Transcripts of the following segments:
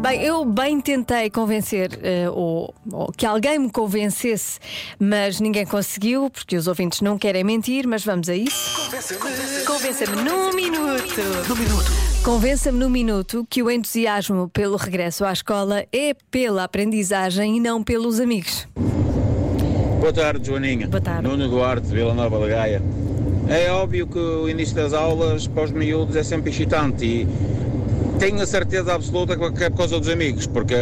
Bem, eu bem tentei convencer, uh, ou, ou, que alguém me convencesse, mas ninguém conseguiu, porque os ouvintes não querem mentir, mas vamos a isso. Convença-me num minuto. Num minuto. Convença-me num minuto que o entusiasmo pelo regresso à escola é pela aprendizagem e não pelos amigos. Boa tarde, Joaninha. Boa tarde. Nuno Duarte, Vila Nova da Gaia. É óbvio que o início das aulas para os miúdos é sempre excitante e tenho a certeza absoluta que é por causa dos amigos, porque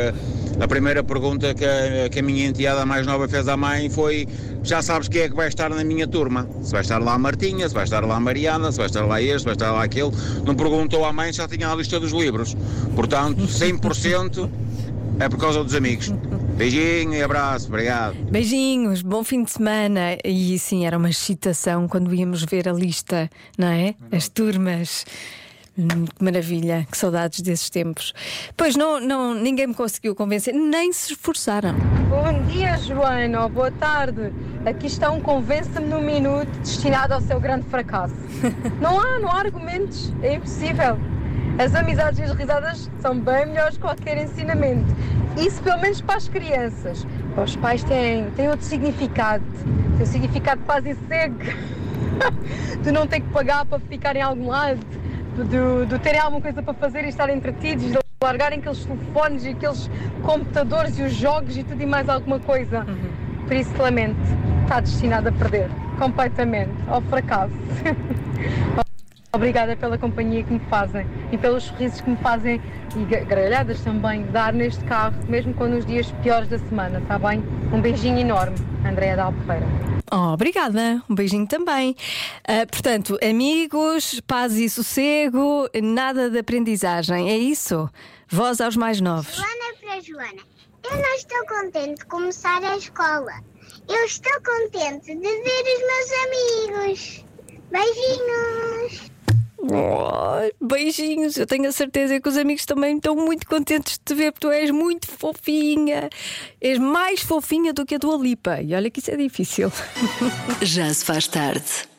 a primeira pergunta que a, que a minha enteada mais nova fez à mãe foi: Já sabes quem é que vai estar na minha turma? Se vai estar lá a Martinha, se vai estar lá a Mariana, se vai estar lá este, se vai estar lá aquele. Não perguntou à mãe já tinha a lista dos livros. Portanto, 100% é por causa dos amigos. Beijinho e abraço, obrigado. Beijinhos, bom fim de semana. E sim, era uma excitação quando íamos ver a lista, não é? As turmas. Hum, que maravilha, que saudades desses tempos. Pois não, não, ninguém me conseguiu convencer, nem se esforçaram. Bom dia, Joana, boa tarde. Aqui está um convença-me no minuto destinado ao seu grande fracasso. não há, não há argumentos, é impossível. As amizades e as risadas são bem melhores que qualquer ensinamento. Isso pelo menos para as crianças. Para os pais têm, têm outro significado. Tem o significado de paz e cego. de não ter que pagar para ficar em algum lado. De, de terem alguma coisa para fazer e estar entretidos. De largarem aqueles telefones e aqueles computadores e os jogos e tudo e mais alguma coisa. Uhum. Por isso, lamento. Está destinado a perder. Completamente. Ao fracasso. Obrigada pela companhia que me fazem e pelos sorrisos que me fazem e gargalhadas também dar neste carro, mesmo quando nos dias piores da semana, está bem? Um beijinho enorme, Andréa da Albufeira. Oh, obrigada, um beijinho também. Uh, portanto, amigos, paz e sossego, nada de aprendizagem, é isso? Voz aos mais novos. Joana para Joana, eu não estou contente de começar a escola. Eu estou contente de ver os meus amigos. Beijinhos! Beijinhos, eu tenho a certeza que os amigos também estão muito contentes de te ver, porque tu és muito fofinha. És mais fofinha do que a tua Lipa. E olha que isso é difícil. Já se faz tarde